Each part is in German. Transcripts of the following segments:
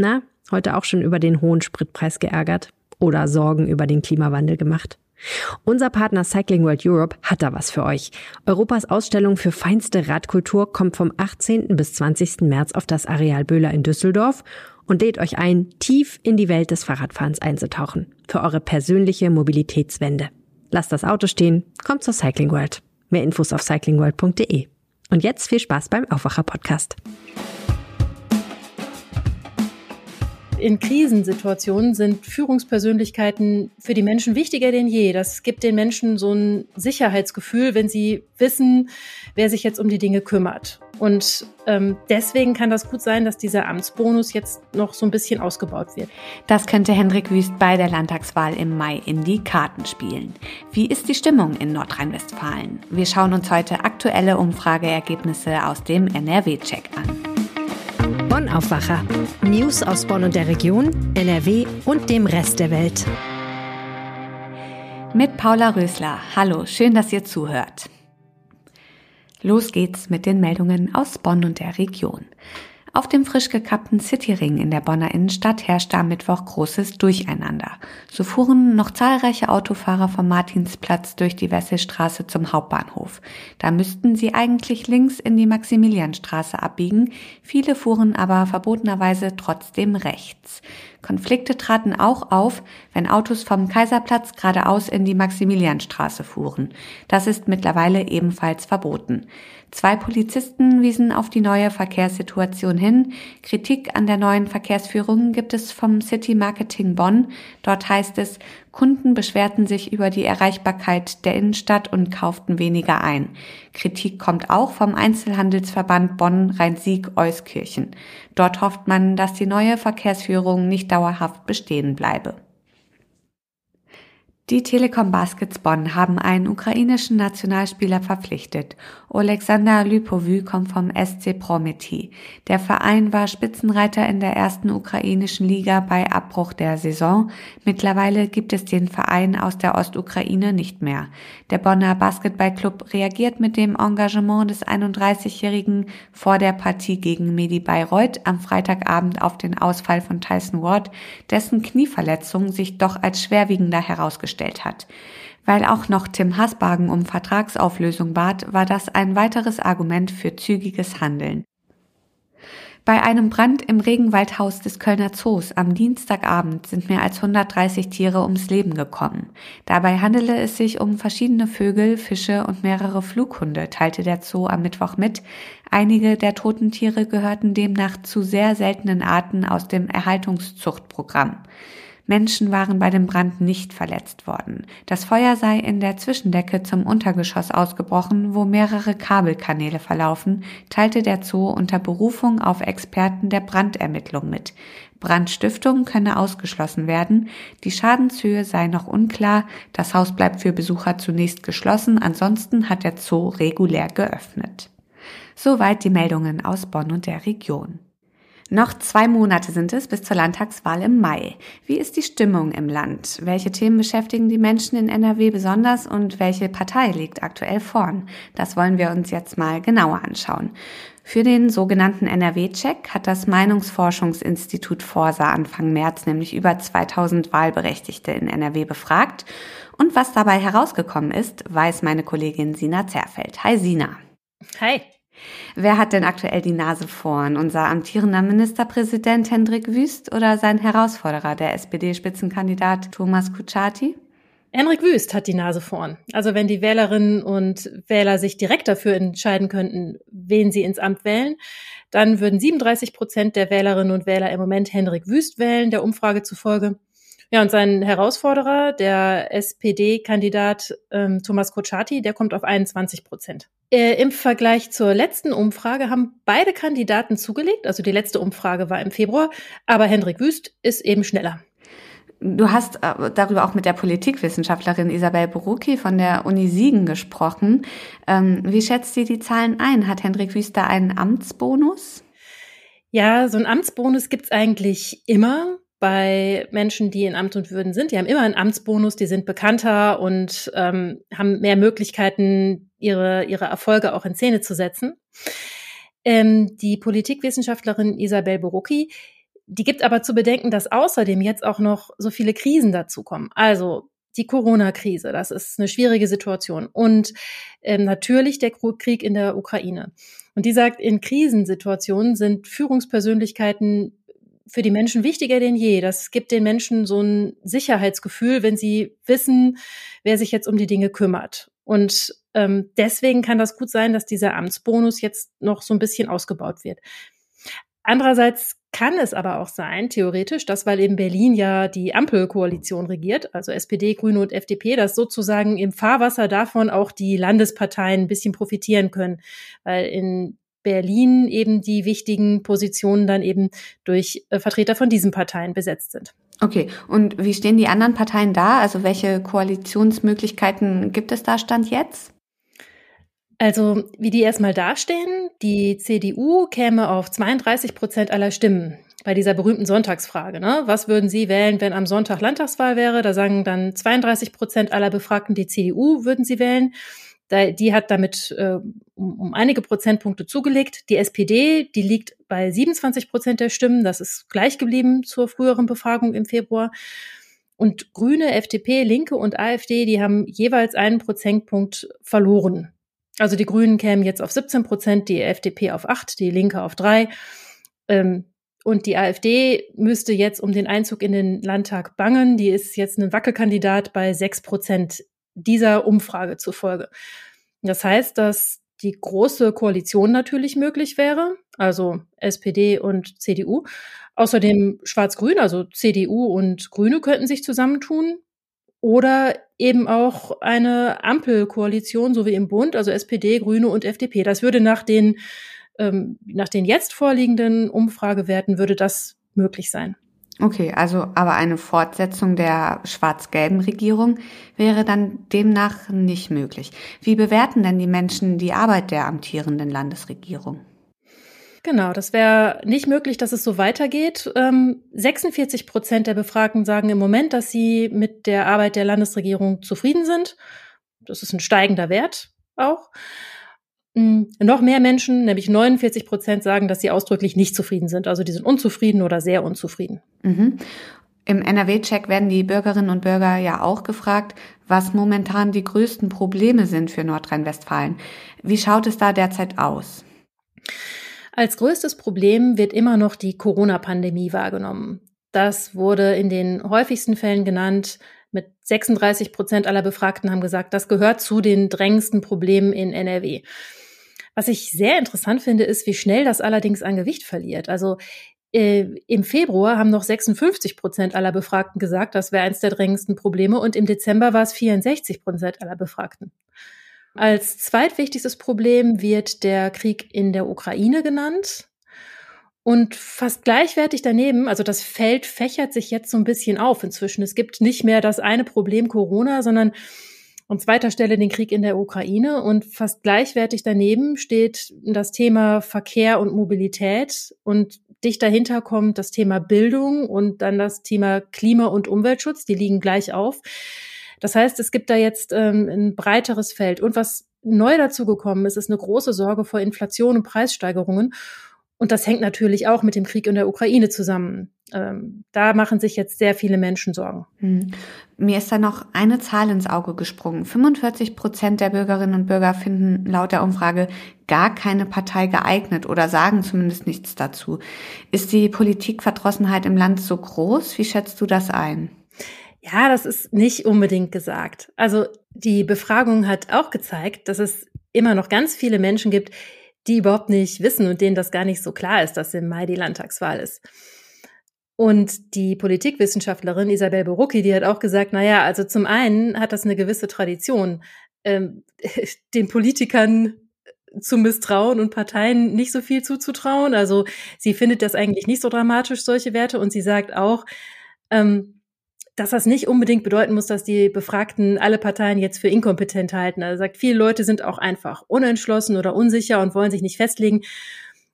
Na, heute auch schon über den hohen Spritpreis geärgert oder Sorgen über den Klimawandel gemacht? Unser Partner Cycling World Europe hat da was für euch. Europas Ausstellung für feinste Radkultur kommt vom 18. bis 20. März auf das Areal Böhler in Düsseldorf und lädt euch ein, tief in die Welt des Fahrradfahrens einzutauchen. Für eure persönliche Mobilitätswende. Lasst das Auto stehen, kommt zur Cycling World. Mehr Infos auf cyclingworld.de. Und jetzt viel Spaß beim Aufwacher Podcast. In Krisensituationen sind Führungspersönlichkeiten für die Menschen wichtiger denn je. Das gibt den Menschen so ein Sicherheitsgefühl, wenn sie wissen, wer sich jetzt um die Dinge kümmert. Und ähm, deswegen kann das gut sein, dass dieser Amtsbonus jetzt noch so ein bisschen ausgebaut wird. Das könnte Hendrik Wüst bei der Landtagswahl im Mai in die Karten spielen. Wie ist die Stimmung in Nordrhein-Westfalen? Wir schauen uns heute aktuelle Umfrageergebnisse aus dem NRW-Check an. Bonn Aufwacher. News aus Bonn und der Region, NRW und dem Rest der Welt. Mit Paula Rösler. Hallo, schön, dass ihr zuhört. Los geht's mit den Meldungen aus Bonn und der Region. Auf dem frisch gekappten Cityring in der Bonner Innenstadt herrschte am Mittwoch großes Durcheinander. So fuhren noch zahlreiche Autofahrer vom Martinsplatz durch die Wesselstraße zum Hauptbahnhof. Da müssten sie eigentlich links in die Maximilianstraße abbiegen, viele fuhren aber verbotenerweise trotzdem rechts. Konflikte traten auch auf, wenn Autos vom Kaiserplatz geradeaus in die Maximilianstraße fuhren. Das ist mittlerweile ebenfalls verboten. Zwei Polizisten wiesen auf die neue Verkehrssituation hin. Kritik an der neuen Verkehrsführung gibt es vom City Marketing Bonn. Dort heißt es, Kunden beschwerten sich über die Erreichbarkeit der Innenstadt und kauften weniger ein. Kritik kommt auch vom Einzelhandelsverband Bonn-Rhein-Sieg-Euskirchen. Dort hofft man, dass die neue Verkehrsführung nicht dauerhaft bestehen bleibe. Die Telekom Baskets Bonn haben einen ukrainischen Nationalspieler verpflichtet. Alexander Lypovy kommt vom SC Prometi. Der Verein war Spitzenreiter in der ersten ukrainischen Liga bei Abbruch der Saison. Mittlerweile gibt es den Verein aus der Ostukraine nicht mehr. Der Bonner Basketballclub reagiert mit dem Engagement des 31-Jährigen vor der Partie gegen Medi Bayreuth am Freitagabend auf den Ausfall von Tyson Ward, dessen Knieverletzung sich doch als schwerwiegender herausgestellt gestellt hat. Weil auch noch Tim Hasbagen um Vertragsauflösung bat, war das ein weiteres Argument für zügiges Handeln. Bei einem Brand im Regenwaldhaus des Kölner Zoos am Dienstagabend sind mehr als 130 Tiere ums Leben gekommen. Dabei handele es sich um verschiedene Vögel, Fische und mehrere Flughunde, teilte der Zoo am Mittwoch mit. Einige der toten Tiere gehörten demnach zu sehr seltenen Arten aus dem Erhaltungszuchtprogramm. Menschen waren bei dem Brand nicht verletzt worden. Das Feuer sei in der Zwischendecke zum Untergeschoss ausgebrochen, wo mehrere Kabelkanäle verlaufen, teilte der Zoo unter Berufung auf Experten der Brandermittlung mit. Brandstiftung könne ausgeschlossen werden. Die Schadenshöhe sei noch unklar. Das Haus bleibt für Besucher zunächst geschlossen. Ansonsten hat der Zoo regulär geöffnet. Soweit die Meldungen aus Bonn und der Region. Noch zwei Monate sind es bis zur Landtagswahl im Mai. Wie ist die Stimmung im Land? Welche Themen beschäftigen die Menschen in NRW besonders und welche Partei liegt aktuell vorn? Das wollen wir uns jetzt mal genauer anschauen. Für den sogenannten NRW-Check hat das Meinungsforschungsinstitut Forsa Anfang März nämlich über 2000 Wahlberechtigte in NRW befragt. Und was dabei herausgekommen ist, weiß meine Kollegin Sina Zerfeld. Hi Sina. Hi. Wer hat denn aktuell die Nase vorn? Unser amtierender Ministerpräsident Hendrik Wüst oder sein Herausforderer, der SPD-Spitzenkandidat Thomas Kutschaty? Henrik Wüst hat die Nase vorn. Also wenn die Wählerinnen und Wähler sich direkt dafür entscheiden könnten, wen sie ins Amt wählen, dann würden 37 Prozent der Wählerinnen und Wähler im Moment Henrik Wüst wählen, der Umfrage zufolge. Ja, und sein Herausforderer, der SPD-Kandidat ähm, Thomas Kutschaty, der kommt auf 21 Prozent. Äh, Im Vergleich zur letzten Umfrage haben beide Kandidaten zugelegt. Also die letzte Umfrage war im Februar, aber Hendrik Wüst ist eben schneller. Du hast äh, darüber auch mit der Politikwissenschaftlerin Isabel Borucki von der Uni Siegen gesprochen. Ähm, wie schätzt sie die Zahlen ein? Hat Hendrik Wüst da einen Amtsbonus? Ja, so einen Amtsbonus gibt's eigentlich immer bei Menschen, die in Amt und Würden sind. Die haben immer einen Amtsbonus, die sind bekannter und ähm, haben mehr Möglichkeiten, ihre, ihre Erfolge auch in Szene zu setzen. Ähm, die Politikwissenschaftlerin Isabel Borucki, Die gibt aber zu bedenken, dass außerdem jetzt auch noch so viele Krisen dazukommen. Also die Corona-Krise, das ist eine schwierige Situation. Und ähm, natürlich der Krieg in der Ukraine. Und die sagt, in Krisensituationen sind Führungspersönlichkeiten für die Menschen wichtiger denn je. Das gibt den Menschen so ein Sicherheitsgefühl, wenn sie wissen, wer sich jetzt um die Dinge kümmert. Und ähm, deswegen kann das gut sein, dass dieser Amtsbonus jetzt noch so ein bisschen ausgebaut wird. Andererseits kann es aber auch sein, theoretisch, dass weil in Berlin ja die Ampelkoalition regiert, also SPD, Grüne und FDP, dass sozusagen im Fahrwasser davon auch die Landesparteien ein bisschen profitieren können, weil in Berlin eben die wichtigen Positionen dann eben durch äh, Vertreter von diesen Parteien besetzt sind. Okay, und wie stehen die anderen Parteien da? Also welche Koalitionsmöglichkeiten gibt es da Stand jetzt? Also, wie die erstmal dastehen, die CDU käme auf 32 Prozent aller Stimmen bei dieser berühmten Sonntagsfrage. Ne? Was würden Sie wählen, wenn am Sonntag Landtagswahl wäre? Da sagen dann 32 Prozent aller Befragten, die CDU würden sie wählen. Die hat damit äh, um, um einige Prozentpunkte zugelegt. Die SPD, die liegt bei 27 Prozent der Stimmen. Das ist gleich geblieben zur früheren Befragung im Februar. Und Grüne, FDP, Linke und AfD, die haben jeweils einen Prozentpunkt verloren also die Grünen kämen jetzt auf 17 Prozent, die FDP auf 8, die Linke auf 3. Ähm, und die AfD müsste jetzt um den Einzug in den Landtag bangen. Die ist jetzt ein Wackelkandidat bei 6 Prozent dieser Umfrage zufolge. Das heißt, dass die große Koalition natürlich möglich wäre, also SPD und CDU. Außerdem Schwarz-Grün, also CDU und Grüne könnten sich zusammentun. Oder eben auch eine Ampelkoalition, so wie im Bund, also SPD, Grüne und FDP. Das würde nach den, ähm, nach den jetzt vorliegenden Umfragewerten würde das möglich sein. Okay, also aber eine Fortsetzung der schwarz-gelben Regierung wäre dann demnach nicht möglich. Wie bewerten denn die Menschen die Arbeit der amtierenden Landesregierung? Genau, das wäre nicht möglich, dass es so weitergeht. Ähm, 46 Prozent der Befragten sagen im Moment, dass sie mit der Arbeit der Landesregierung zufrieden sind. Das ist ein steigender Wert auch. Mhm. Noch mehr Menschen, nämlich 49 Prozent, sagen, dass sie ausdrücklich nicht zufrieden sind. Also die sind unzufrieden oder sehr unzufrieden. Mhm. Im NRW-Check werden die Bürgerinnen und Bürger ja auch gefragt, was momentan die größten Probleme sind für Nordrhein-Westfalen. Wie schaut es da derzeit aus? Als größtes Problem wird immer noch die Corona-Pandemie wahrgenommen. Das wurde in den häufigsten Fällen genannt. Mit 36 Prozent aller Befragten haben gesagt, das gehört zu den drängendsten Problemen in NRW. Was ich sehr interessant finde, ist, wie schnell das allerdings an Gewicht verliert. Also äh, im Februar haben noch 56 Prozent aller Befragten gesagt, das wäre eines der drängendsten Probleme und im Dezember war es 64 Prozent aller Befragten. Als zweitwichtigstes Problem wird der Krieg in der Ukraine genannt. Und fast gleichwertig daneben, also das Feld fächert sich jetzt so ein bisschen auf inzwischen. Es gibt nicht mehr das eine Problem Corona, sondern an zweiter Stelle den Krieg in der Ukraine. Und fast gleichwertig daneben steht das Thema Verkehr und Mobilität. Und dicht dahinter kommt das Thema Bildung und dann das Thema Klima- und Umweltschutz. Die liegen gleich auf. Das heißt, es gibt da jetzt ähm, ein breiteres Feld. Und was neu dazu gekommen ist, ist eine große Sorge vor Inflation und Preissteigerungen. Und das hängt natürlich auch mit dem Krieg in der Ukraine zusammen. Ähm, da machen sich jetzt sehr viele Menschen Sorgen. Hm. Mir ist da noch eine Zahl ins Auge gesprungen. 45 Prozent der Bürgerinnen und Bürger finden laut der Umfrage gar keine Partei geeignet oder sagen zumindest nichts dazu. Ist die Politikverdrossenheit im Land so groß? Wie schätzt du das ein? Ja, das ist nicht unbedingt gesagt. Also die Befragung hat auch gezeigt, dass es immer noch ganz viele Menschen gibt, die überhaupt nicht wissen und denen das gar nicht so klar ist, dass im Mai die Landtagswahl ist. Und die Politikwissenschaftlerin Isabel Borucki, die hat auch gesagt, na ja, also zum einen hat das eine gewisse Tradition, ähm, den Politikern zu misstrauen und Parteien nicht so viel zuzutrauen. Also sie findet das eigentlich nicht so dramatisch, solche Werte. Und sie sagt auch, ähm, dass das nicht unbedingt bedeuten muss, dass die Befragten alle Parteien jetzt für inkompetent halten. Also sagt, viele Leute sind auch einfach unentschlossen oder unsicher und wollen sich nicht festlegen.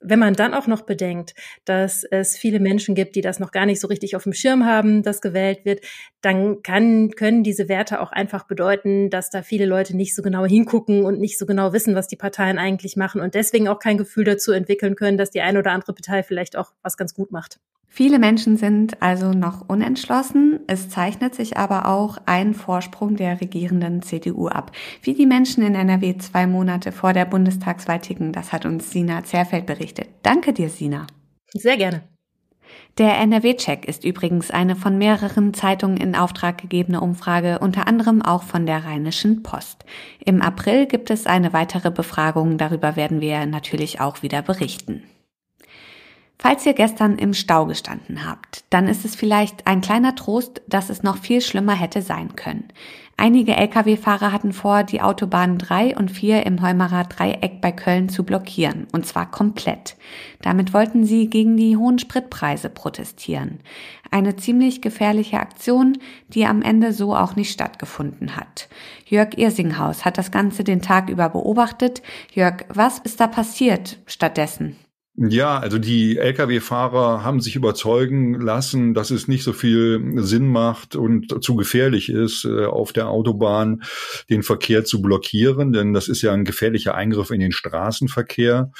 Wenn man dann auch noch bedenkt, dass es viele Menschen gibt, die das noch gar nicht so richtig auf dem Schirm haben, dass gewählt wird, dann kann, können diese Werte auch einfach bedeuten, dass da viele Leute nicht so genau hingucken und nicht so genau wissen, was die Parteien eigentlich machen und deswegen auch kein Gefühl dazu entwickeln können, dass die eine oder andere Partei vielleicht auch was ganz gut macht. Viele Menschen sind also noch unentschlossen. Es zeichnet sich aber auch ein Vorsprung der regierenden CDU ab. Wie die Menschen in NRW zwei Monate vor der Bundestagswahl ticken, das hat uns Sina Zerfeld berichtet. Danke dir, Sina. Sehr gerne. Der NRW-Check ist übrigens eine von mehreren Zeitungen in Auftrag gegebene Umfrage, unter anderem auch von der Rheinischen Post. Im April gibt es eine weitere Befragung, darüber werden wir natürlich auch wieder berichten. Falls ihr gestern im Stau gestanden habt, dann ist es vielleicht ein kleiner Trost, dass es noch viel schlimmer hätte sein können. Einige Lkw-Fahrer hatten vor, die Autobahnen 3 und 4 im Heumarer Dreieck bei Köln zu blockieren, und zwar komplett. Damit wollten sie gegen die hohen Spritpreise protestieren. Eine ziemlich gefährliche Aktion, die am Ende so auch nicht stattgefunden hat. Jörg Irsinghaus hat das Ganze den Tag über beobachtet. Jörg, was ist da passiert stattdessen? Ja, also die Lkw-Fahrer haben sich überzeugen lassen, dass es nicht so viel Sinn macht und zu gefährlich ist, äh, auf der Autobahn den Verkehr zu blockieren, denn das ist ja ein gefährlicher Eingriff in den Straßenverkehr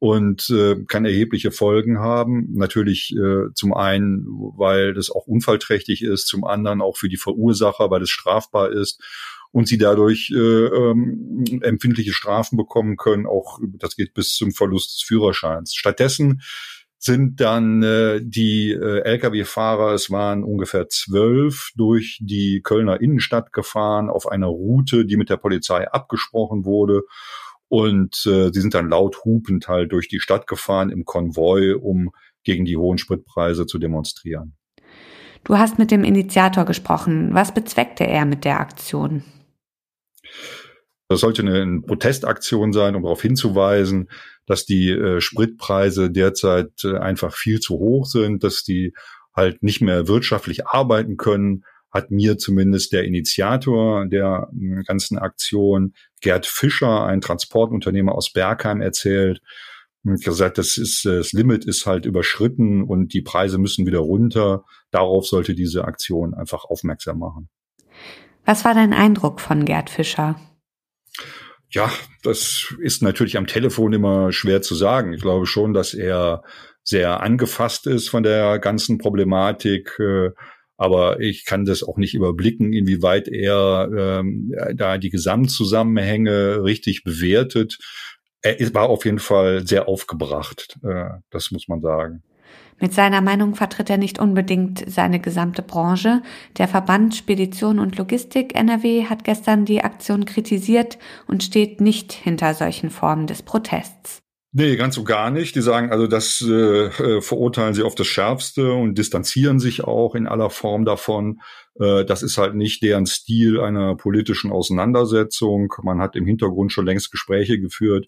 und äh, kann erhebliche Folgen haben. Natürlich äh, zum einen, weil das auch unfallträchtig ist, zum anderen auch für die Verursacher, weil es strafbar ist und sie dadurch äh, ähm, empfindliche Strafen bekommen können. Auch das geht bis zum Verlust des Führerscheins. Stattdessen sind dann äh, die äh, Lkw-Fahrer, es waren ungefähr zwölf, durch die Kölner Innenstadt gefahren auf einer Route, die mit der Polizei abgesprochen wurde. Und äh, sie sind dann laut hupend halt durch die Stadt gefahren im Konvoi, um gegen die hohen Spritpreise zu demonstrieren. Du hast mit dem Initiator gesprochen. Was bezweckte er mit der Aktion? Das sollte eine Protestaktion sein, um darauf hinzuweisen, dass die äh, Spritpreise derzeit äh, einfach viel zu hoch sind, dass die halt nicht mehr wirtschaftlich arbeiten können, hat mir zumindest der Initiator der äh, ganzen Aktion, Gerd Fischer, ein Transportunternehmer aus Bergheim, erzählt. Und gesagt, das ist, das Limit ist halt überschritten und die Preise müssen wieder runter. Darauf sollte diese Aktion einfach aufmerksam machen. Was war dein Eindruck von Gerd Fischer? Ja, das ist natürlich am Telefon immer schwer zu sagen. Ich glaube schon, dass er sehr angefasst ist von der ganzen Problematik. Äh, aber ich kann das auch nicht überblicken, inwieweit er ähm, da die Gesamtzusammenhänge richtig bewertet. Er war auf jeden Fall sehr aufgebracht, äh, das muss man sagen. Mit seiner Meinung vertritt er nicht unbedingt seine gesamte Branche. Der Verband Spedition und Logistik NRW hat gestern die Aktion kritisiert und steht nicht hinter solchen Formen des Protests. Nee, ganz so gar nicht. Die sagen also, das äh, äh, verurteilen sie auf das Schärfste und distanzieren sich auch in aller Form davon. Äh, das ist halt nicht deren Stil einer politischen Auseinandersetzung. Man hat im Hintergrund schon längst Gespräche geführt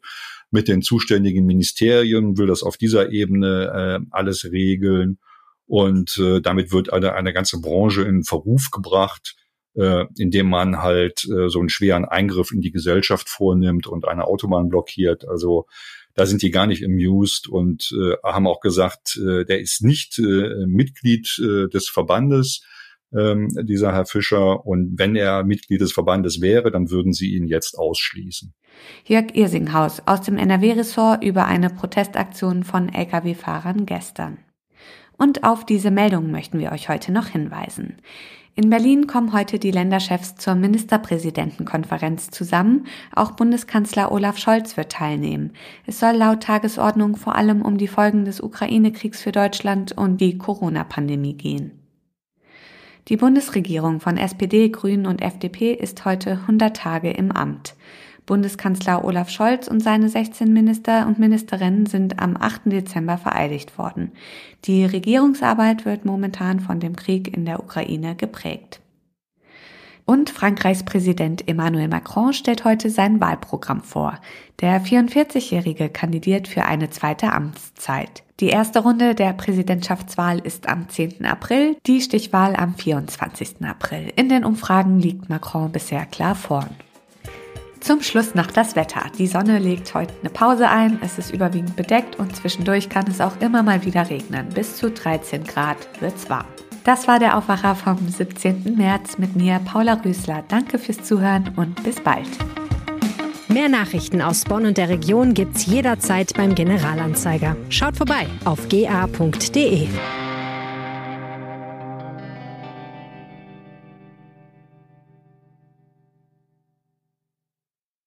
mit den zuständigen Ministerien, will das auf dieser Ebene äh, alles regeln. Und äh, damit wird eine, eine ganze Branche in Verruf gebracht, äh, indem man halt äh, so einen schweren Eingriff in die Gesellschaft vornimmt und eine Autobahn blockiert. Also da sind die gar nicht amused und äh, haben auch gesagt, äh, der ist nicht äh, Mitglied äh, des Verbandes, ähm, dieser Herr Fischer. Und wenn er Mitglied des Verbandes wäre, dann würden sie ihn jetzt ausschließen. Jörg Irsinghaus aus dem NRW-Ressort über eine Protestaktion von Lkw-Fahrern gestern. Und auf diese Meldung möchten wir euch heute noch hinweisen. In Berlin kommen heute die Länderchefs zur Ministerpräsidentenkonferenz zusammen. Auch Bundeskanzler Olaf Scholz wird teilnehmen. Es soll laut Tagesordnung vor allem um die Folgen des Ukraine-Kriegs für Deutschland und die Corona-Pandemie gehen. Die Bundesregierung von SPD, Grünen und FDP ist heute 100 Tage im Amt. Bundeskanzler Olaf Scholz und seine 16 Minister und Ministerinnen sind am 8. Dezember vereidigt worden. Die Regierungsarbeit wird momentan von dem Krieg in der Ukraine geprägt. Und Frankreichs Präsident Emmanuel Macron stellt heute sein Wahlprogramm vor. Der 44-Jährige kandidiert für eine zweite Amtszeit. Die erste Runde der Präsidentschaftswahl ist am 10. April, die Stichwahl am 24. April. In den Umfragen liegt Macron bisher klar vorn. Zum Schluss noch das Wetter. Die Sonne legt heute eine Pause ein, es ist überwiegend bedeckt und zwischendurch kann es auch immer mal wieder regnen. Bis zu 13 Grad wird's warm. Das war der Aufwacher vom 17. März mit mir, Paula Rüßler. Danke fürs Zuhören und bis bald. Mehr Nachrichten aus Bonn und der Region gibt's jederzeit beim Generalanzeiger. Schaut vorbei auf ga.de.